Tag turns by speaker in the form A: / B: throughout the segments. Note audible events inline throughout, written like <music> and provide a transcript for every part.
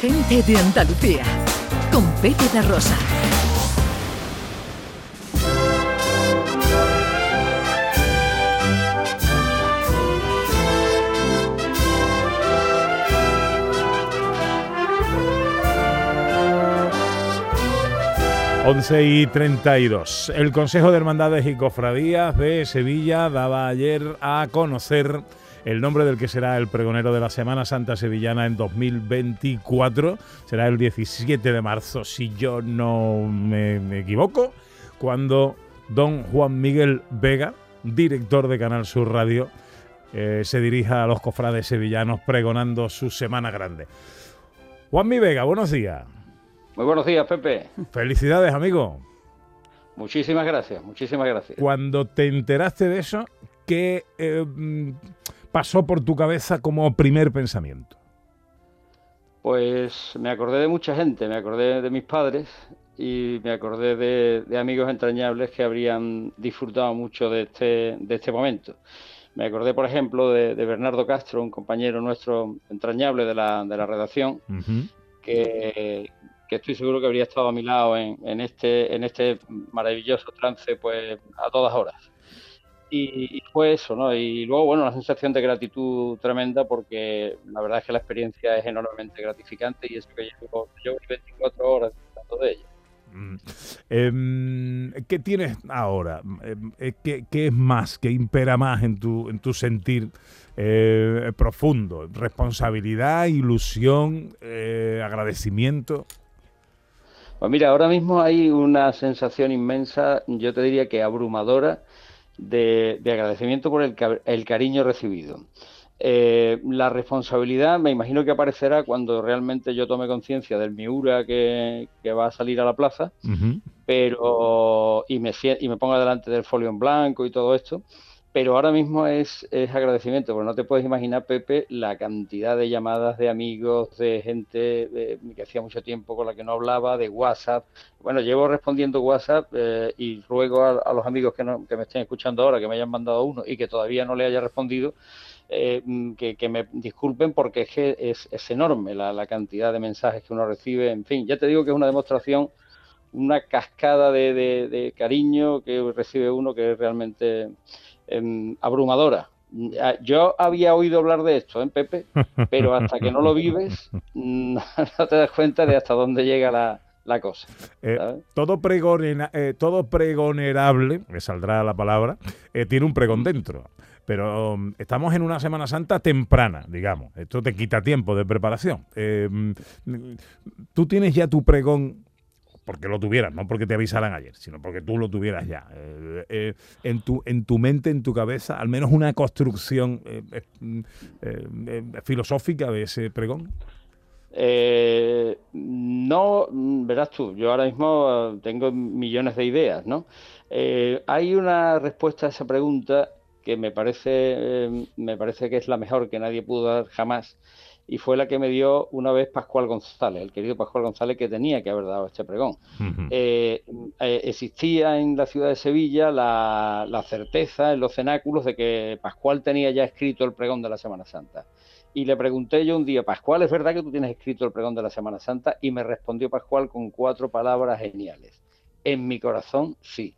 A: Gente de Andalucía, con Pepe da Rosa.
B: Once y 32. El Consejo de Hermandades y Cofradías de Sevilla daba ayer a conocer el nombre del que será el pregonero de la Semana Santa Sevillana en 2024. Será el 17 de marzo, si yo no me, equivoco, cuando don Juan Miguel Vega, director de Canal Sur Radio, eh, se dirija a los cofrades sevillanos pregonando su Semana Grande. Juan Mi Vega, buenos días.
C: Muy buenos días, Pepe.
B: Felicidades, amigo.
C: Muchísimas gracias, muchísimas gracias.
B: Cuando te enteraste de eso, ¿qué eh, pasó por tu cabeza como primer pensamiento?
C: Pues me acordé de mucha gente, me acordé de mis padres y me acordé de, amigos entrañables que habrían disfrutado mucho de este, de este momento. Me acordé, por ejemplo, de, Bernardo Castro, un compañero nuestro entrañable de la, de la redacción, que, que estoy seguro que habría estado a mi lado en, este, en este maravilloso trance pues a todas horas. Y, fue eso, ¿no? Y luego, bueno, una sensación de gratitud tremenda porque la verdad es que la experiencia es enormemente gratificante y eso que llevo, llevo 24 horas disfrutando de ella.
B: Mm. Em, ¿Qué tienes ahora? Em, eh, ¿Qué, es más? ¿Qué impera más en tu, en tu sentir eh, profundo? ¿Responsabilidad, ilusión, eh, agradecimiento?
C: Pues mira, ahora mismo hay una sensación inmensa, yo te diría que abrumadora, de, agradecimiento por el, cariño recibido. Eh, la responsabilidad me imagino que aparecerá cuando realmente yo tome conciencia del Miura que, que, va a salir a la plaza, pero y me, y me ponga delante del folio en blanco y todo esto pero ahora mismo es, agradecimiento, porque no te puedes imaginar, Pepe, la cantidad de llamadas de amigos, de gente que hacía mucho tiempo con la que no hablaba, de WhatsApp. Bueno, llevo respondiendo WhatsApp eh, y ruego a, los amigos que, no, que me estén escuchando ahora que me hayan mandado uno y que todavía no le haya respondido, eh, que, me disculpen porque es que es, enorme la, cantidad de mensajes que uno recibe. En fin, ya te digo que es una demostración, una cascada de cariño que recibe uno que es realmente Em, abrumadora. Yo había oído hablar de esto, ¿eh, Pepe? Pero hasta que no lo vives, <laughs> no te das cuenta de hasta dónde llega la, cosa.
B: Eh, todo, eh, todo pregonerable, me saldrá la palabra, eh, tiene un pregón dentro. Pero um, estamos en una Semana Santa temprana, digamos. Esto te quita tiempo de preparación. Mm, ¿Tú tienes ya tu pregón porque lo tuvieras, no porque te avisaran ayer, sino porque tú lo tuvieras ya. Eh, eh, en, tu, en tu mente, en tu cabeza, al menos una construcción eh, filosófica de ese pregón.
C: no, verás tú, yo ahora mismo tengo millones de ideas, ¿no? hay una respuesta a esa pregunta que me parece, me parece que es la mejor que nadie pudo dar jamás y fue la que me dio una vez Pascual González, el querido Pascual González que tenía que haber dado este pregón. Eh, eh, existía en la ciudad de Sevilla la, certeza en los cenáculos de que Pascual tenía ya escrito el pregón de la Semana Santa. Y le pregunté yo un día, Pascual, ¿es verdad que tú tienes escrito el pregón de la Semana Santa? Y me respondió Pascual con cuatro palabras geniales. En mi corazón, sí.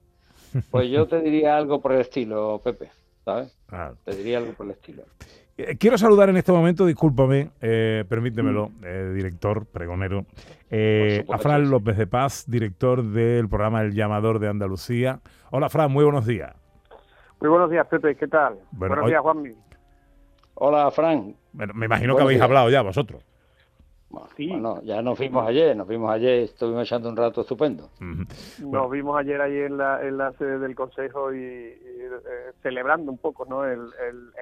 C: Pues yo te diría algo por el estilo, Pepe, ¿sabes? Te diría algo por el estilo.
B: Eh, quiero saludar en este momento, discúlpame, eh, permítemelo, mm. eh, director, pregonero, a Fran López de Paz, director del programa El Llamador de Andalucía. Hola, Fran, muy buenos días.
D: Muy buenos días, Pepe, ¿qué tal? buenos días, Juanmi.
C: Hola, Fran.
B: me imagino que habéis hablado ya vosotros.
C: Bueno, ya nos vimos ayer, nos vimos ayer, estuvimos echando un rato estupendo.
D: Nos vimos ayer ahí en la, en la sede del Consejo y, eh, celebrando un poco ¿no? el,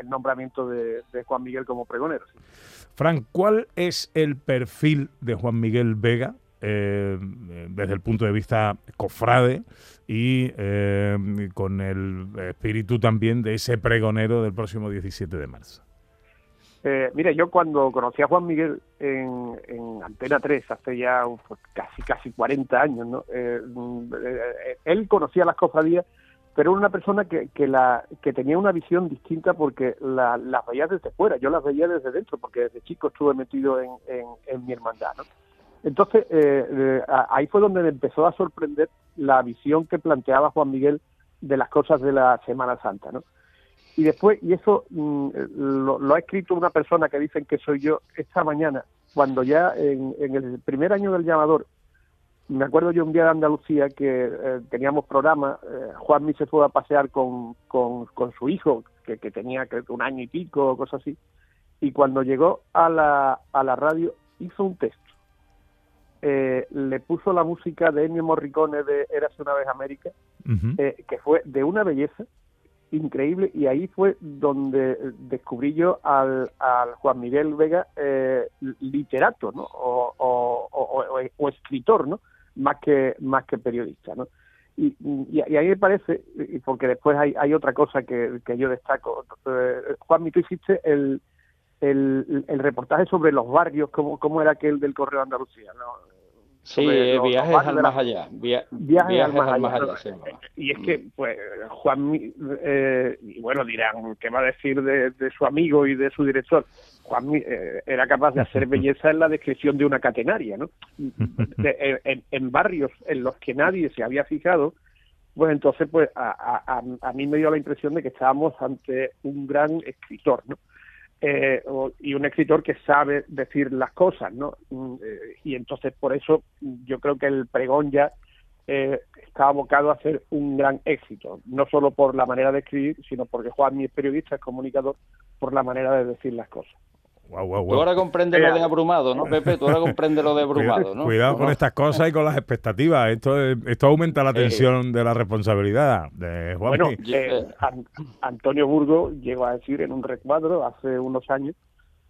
D: nombramiento de, Juan Miguel como pregonero.
B: Frank, ¿cuál es el perfil de Juan Miguel Vega eh, desde el punto de vista cofrade y eh, con el espíritu también de ese pregonero del próximo 17 de marzo?
D: Eh, mire, yo cuando conocí a Juan Miguel en, en Antena 3 hace ya casi casi 40 años, ¿no? Eh, mm, eh, él conocía las cofradías pero era una persona que, tenía una visión distinta porque la, las veía desde fuera, yo las veía desde dentro, porque desde chico estuve metido en, mi hermandad. Entonces, eh, ahí fue donde me empezó a sorprender la visión que planteaba Juan Miguel de las cosas de la Semana Santa. ¿no? Y después, y eso mm, lo, ha escrito una persona que dicen que soy yo esta mañana, cuando ya en, en el primer año del llamador me acuerdo yo un día de Andalucía que eh, teníamos programa, eh, Juanmi se fue a pasear con, con, su hijo, que, que tenía creo un año y pico o cosas así, y cuando llegó a la, a la radio hizo un texto. Eh, le puso la música de Ennio Morricone de Érase una vez América, eh, que fue de una belleza increíble, y ahí fue donde descubrí yo al, al Juan Miguel Vega literato, ¿no? O, o, escritor, ¿no? más que más que periodista, ¿no? Y, y, ahí me parece, y porque después hay, hay otra cosa que, que yo destaco. Eh, Juan, tú hiciste el, el, el, reportaje sobre los barrios, cómo, cómo era aquel del Correo Andalucía, ¿no?
C: Sí, eh, viajes al más allá. viajes, al más, allá.
D: y es que, pues, Juan, eh, y bueno, dirán, ¿qué va a decir de, de su amigo y de su director? Juan eh, era capaz de hacer <laughs> belleza en la descripción de una catenaria, ¿no? en, barrios en los que nadie se había fijado, pues entonces, pues, a, a, mí me dio la impresión de que estábamos ante un gran escritor, ¿no? Eh, y un escritor que sabe decir las cosas, ¿no? Mm, eh, y entonces por eso yo creo que el pregón ya eh, está abocado a ser un gran éxito, no solo por la manera de escribir, sino porque Juan, mi es periodista, es comunicador, por la manera de decir las cosas.
C: Tú ahora comprendes lo de abrumado, ¿no, Pepe? Tú ahora comprendes lo de abrumado, ¿no?
B: Cuidado con estas cosas y con las expectativas. Esto, esto aumenta la tensión de la responsabilidad de Juan.
D: Bueno, eh, Antonio Burgo llegó a decir en un recuadro hace unos años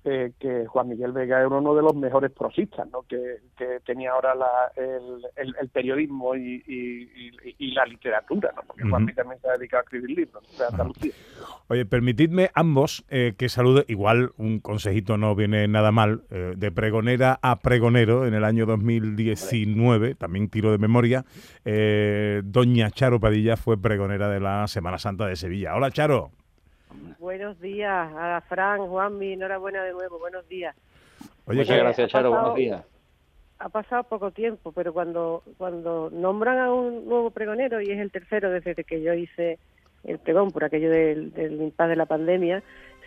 D: eh, que Juan Miguel Vega era uno de los mejores prosistas ¿no? que, tenía ahora el, periodismo y, la literatura, ¿no? porque Juan Miguel también se ha dedicado a escribir libros de Andalucía.
B: Oye, permitidme ambos eh, que salude, igual un consejito no viene nada mal, eh, de pregonera a pregonero en el año 2019, también tiro de memoria, doña Charo Padilla fue pregonera de la Semana Santa de Sevilla. Hola Charo.
E: Buenos días a Fran, Juanmi, enhorabuena de nuevo, buenos días.
C: Oye, Muchas gracias, Charo, buenos días.
E: Ha pasado poco tiempo, pero cuando, cuando nombran a un nuevo pregonero, y es el tercero desde que yo hice el pregón por aquello del, del de la pandemia,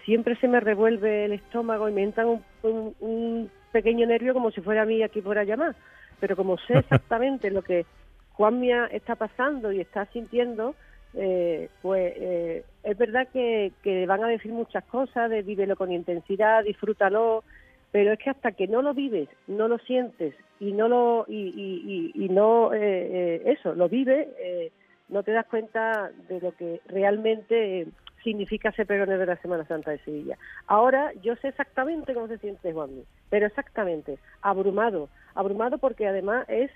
E: siempre se me revuelve el estómago y me entra un, un, pequeño nervio como si fuera a mí aquí por allá más. Pero como sé <laughs> exactamente lo que Juanmi está pasando y está sintiendo, eh, pues eh, es verdad que, van a decir muchas cosas de vívelo con intensidad, disfrútalo, pero es que hasta que no lo vives, no lo sientes y no lo y, y, no eh, eso lo vives, no te das cuenta de lo que realmente significa ser pregonero de la Semana Santa de Sevilla. Ahora yo sé exactamente cómo se siente Juan, pero exactamente abrumado, abrumado porque además es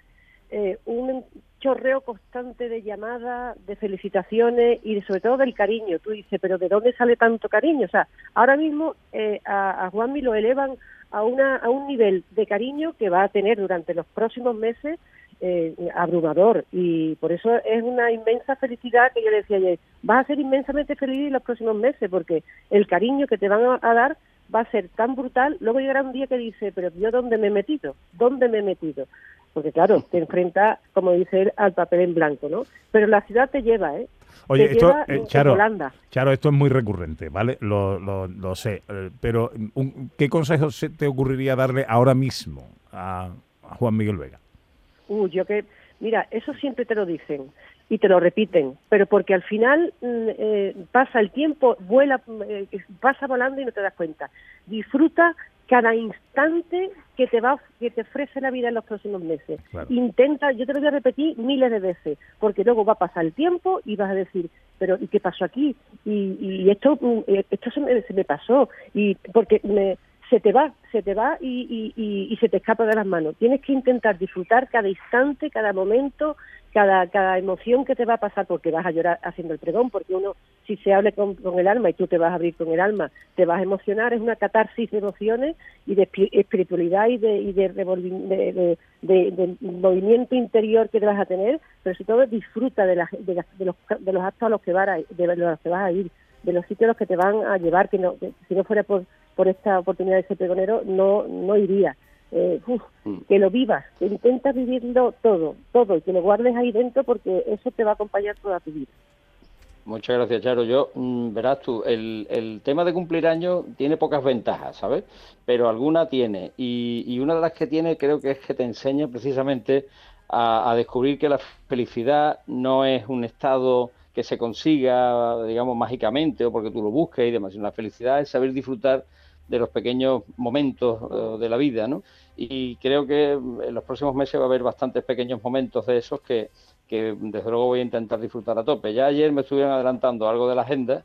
E: eh, un chorreo constante de llamadas, de felicitaciones y sobre todo del cariño. Tú dices, pero ¿de dónde sale tanto cariño? O sea, ahora mismo eh, a, a Juanmi lo elevan a, una, a un nivel de cariño que va a tener durante los próximos meses eh, abrumador. Y por eso es una inmensa felicidad que yo le decía ayer, vas a ser inmensamente feliz en los próximos meses porque el cariño que te van a, a dar va a ser tan brutal, luego llegará un día que dice, pero yo dónde me he metido, dónde me he metido porque claro, te enfrenta, como dice él, al papel en blanco, ¿no? Pero la ciudad te lleva, ¿eh?
B: Oye, esto, eh, Charo, Charo, esto es muy recurrente, ¿vale? Lo, lo, lo sé, eh, pero ¿qué consejos te ocurriría darle ahora mismo a, Juan Miguel Vega?
E: Uh, yo que, mira, eso siempre te lo dicen y te lo repiten, pero porque al final mm, eh, pasa el tiempo, vuela, pasa volando y no te das cuenta. Disfruta cada instante que te va que te ofrece la vida en los próximos meses. Intenta, yo te lo voy a repetir miles de veces, porque luego va a pasar el tiempo y vas a decir, pero ¿y qué pasó aquí? Y, y esto mm, eh, esto se me, pasó y porque me, se te va, se te va y, y, se te escapa de las manos. Tienes que intentar disfrutar cada instante, cada momento, cada, cada emoción que te va a pasar, porque vas a llorar haciendo el pregón, porque uno, si se hable con, el alma y tú te vas a abrir con el alma, te vas a emocionar, es una catarsis de emociones y de espiritualidad y de, y de, de, movimiento interior que te vas a tener, pero sobre todo disfruta de, los, de los actos a los que, vas a, de los que vas a ir, de los sitios a los que te van a llevar, que, no, si no fuera por por esta oportunidad de ser pregonero, no, no iría. Eh, mm. que lo vivas, que intentas vivirlo todo, todo, y que lo guardes ahí dentro porque eso te va a acompañar toda tu vida.
C: Muchas gracias, Charo. Yo, mm, verás tú, el, el, tema de cumplir años tiene pocas ventajas, ¿sabes? Pero alguna tiene. Y, y, una de las que tiene creo que es que te enseña precisamente a, a, descubrir que la felicidad no es un estado que se consiga, digamos, mágicamente o porque tú lo busques y demás. La felicidad es saber disfrutar de los pequeños momentos eh, de la vida, ¿no? Y creo que en los próximos meses va a haber bastantes pequeños momentos de esos que, que desde luego voy a intentar disfrutar a tope. Ya ayer me estuvieron adelantando algo de la agenda.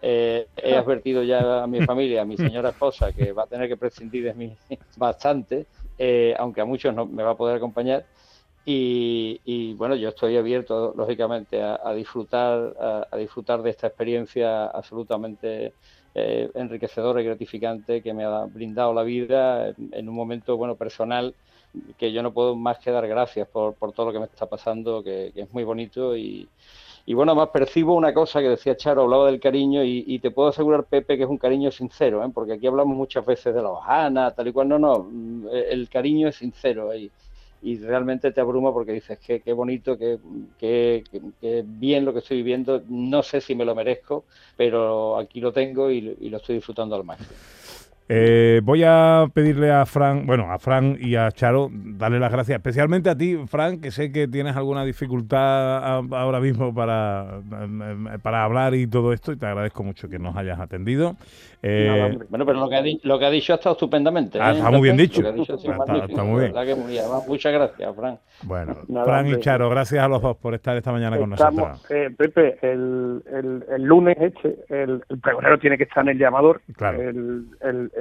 C: Eh, he advertido ya a mi <laughs> familia, a mi señora esposa, que va a tener que prescindir de mí <laughs> bastante, eh, aunque a muchos no me va a poder acompañar. Y, bueno, yo estoy abierto, lógicamente, a, disfrutar, a, disfrutar de esta experiencia absolutamente eh, enriquecedora y gratificante que me ha brindado la vida en, un momento bueno personal que yo no puedo más que dar gracias por, por todo lo que me está pasando, que, es muy bonito y, y bueno, más percibo una cosa que decía Charo, hablaba del cariño y, te puedo asegurar, Pepe, que es un cariño sincero, ¿eh? porque aquí hablamos muchas veces de la hojana, tal y cual, no, no, el cariño es sincero. Y, y realmente te abruma porque dices que qué bonito, que, que, bien lo que estoy viviendo, no sé si me lo merezco, pero aquí lo tengo y, y lo estoy disfrutando al máximo.
B: Eh, voy a pedirle a Fran, bueno, a Fran y a Charo, darle las gracias, especialmente a ti, Fran, que sé que tienes alguna dificultad ahora mismo para, para hablar y todo esto, y te agradezco mucho que nos hayas atendido.
C: Eh, bueno, pero lo que, ha lo que ha dicho ha estado estupendamente.
B: Ah, ¿eh? está muy bien dicho. Está, muy bien.
C: muchas gracias, Fran.
B: Bueno, Fran y Charo, gracias a los dos por estar esta mañana con nosotros.
D: Pepe, el, el, lunes este, el, pregonero tiene que estar en el llamador.
B: Claro.
D: el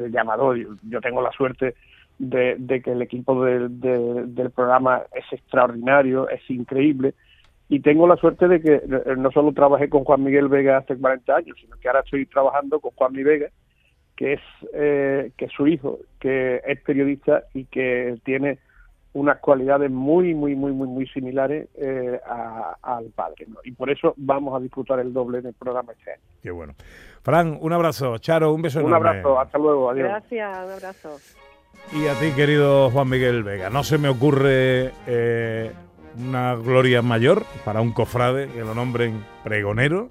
D: el llamador. Yo tengo la suerte de, que el equipo del programa es extraordinario, es increíble. Y tengo la suerte de que eh, no solo trabajé con Juan Miguel Vega hace 40 años, sino que ahora estoy trabajando con Juan Miguel Vega, que es, eh, que es su hijo, que es periodista y que tiene unas cualidades muy, muy, muy, muy, muy similares eh, al padre. Y por eso vamos a disfrutar el doble en el programa este año.
B: Qué bueno. Fran, un abrazo. Charo, un beso
D: un
B: enorme.
D: Un abrazo, hasta luego, adiós.
E: Gracias, un abrazo.
B: Y a ti, querido Juan Miguel Vega, no se me ocurre eh, una gloria mayor para un cofrade que lo nombren pregonero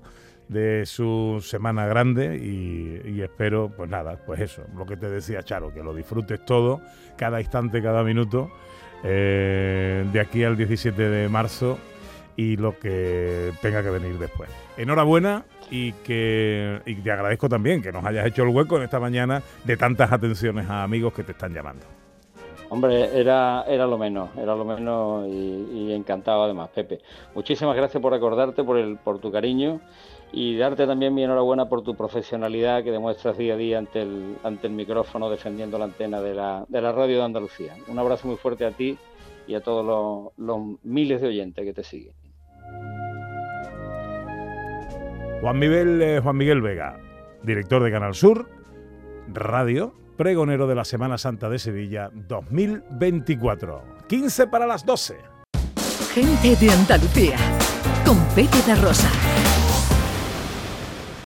B: de su semana grande y, y, espero, pues nada, pues eso, lo que te decía Charo, que lo disfrutes todo, cada instante, cada minuto eh, de aquí al 17 de marzo y lo que tenga que venir después. Enhorabuena y que y te agradezco también que nos hayas hecho el hueco en esta mañana de tantas atenciones a amigos que te están llamando.
C: Hombre, era, era lo menos, era lo menos y, y encantado además, Pepe. Muchísimas gracias por acordarte, por, el, por tu cariño y darte también mi enhorabuena por tu profesionalidad que demuestras día a día ante el, ante el micrófono defendiendo la antena de la, de la radio de Andalucía. Un abrazo muy fuerte a ti y a todos los, miles de oyentes que te siguen.
B: Juan Miguel, eh, Juan Miguel Vega, director de Canal Sur, radio, pregonero de la Semana Santa de Sevilla 2024. 15 para las 12.
A: Gente de Andalucía, con Pepe de Rosa.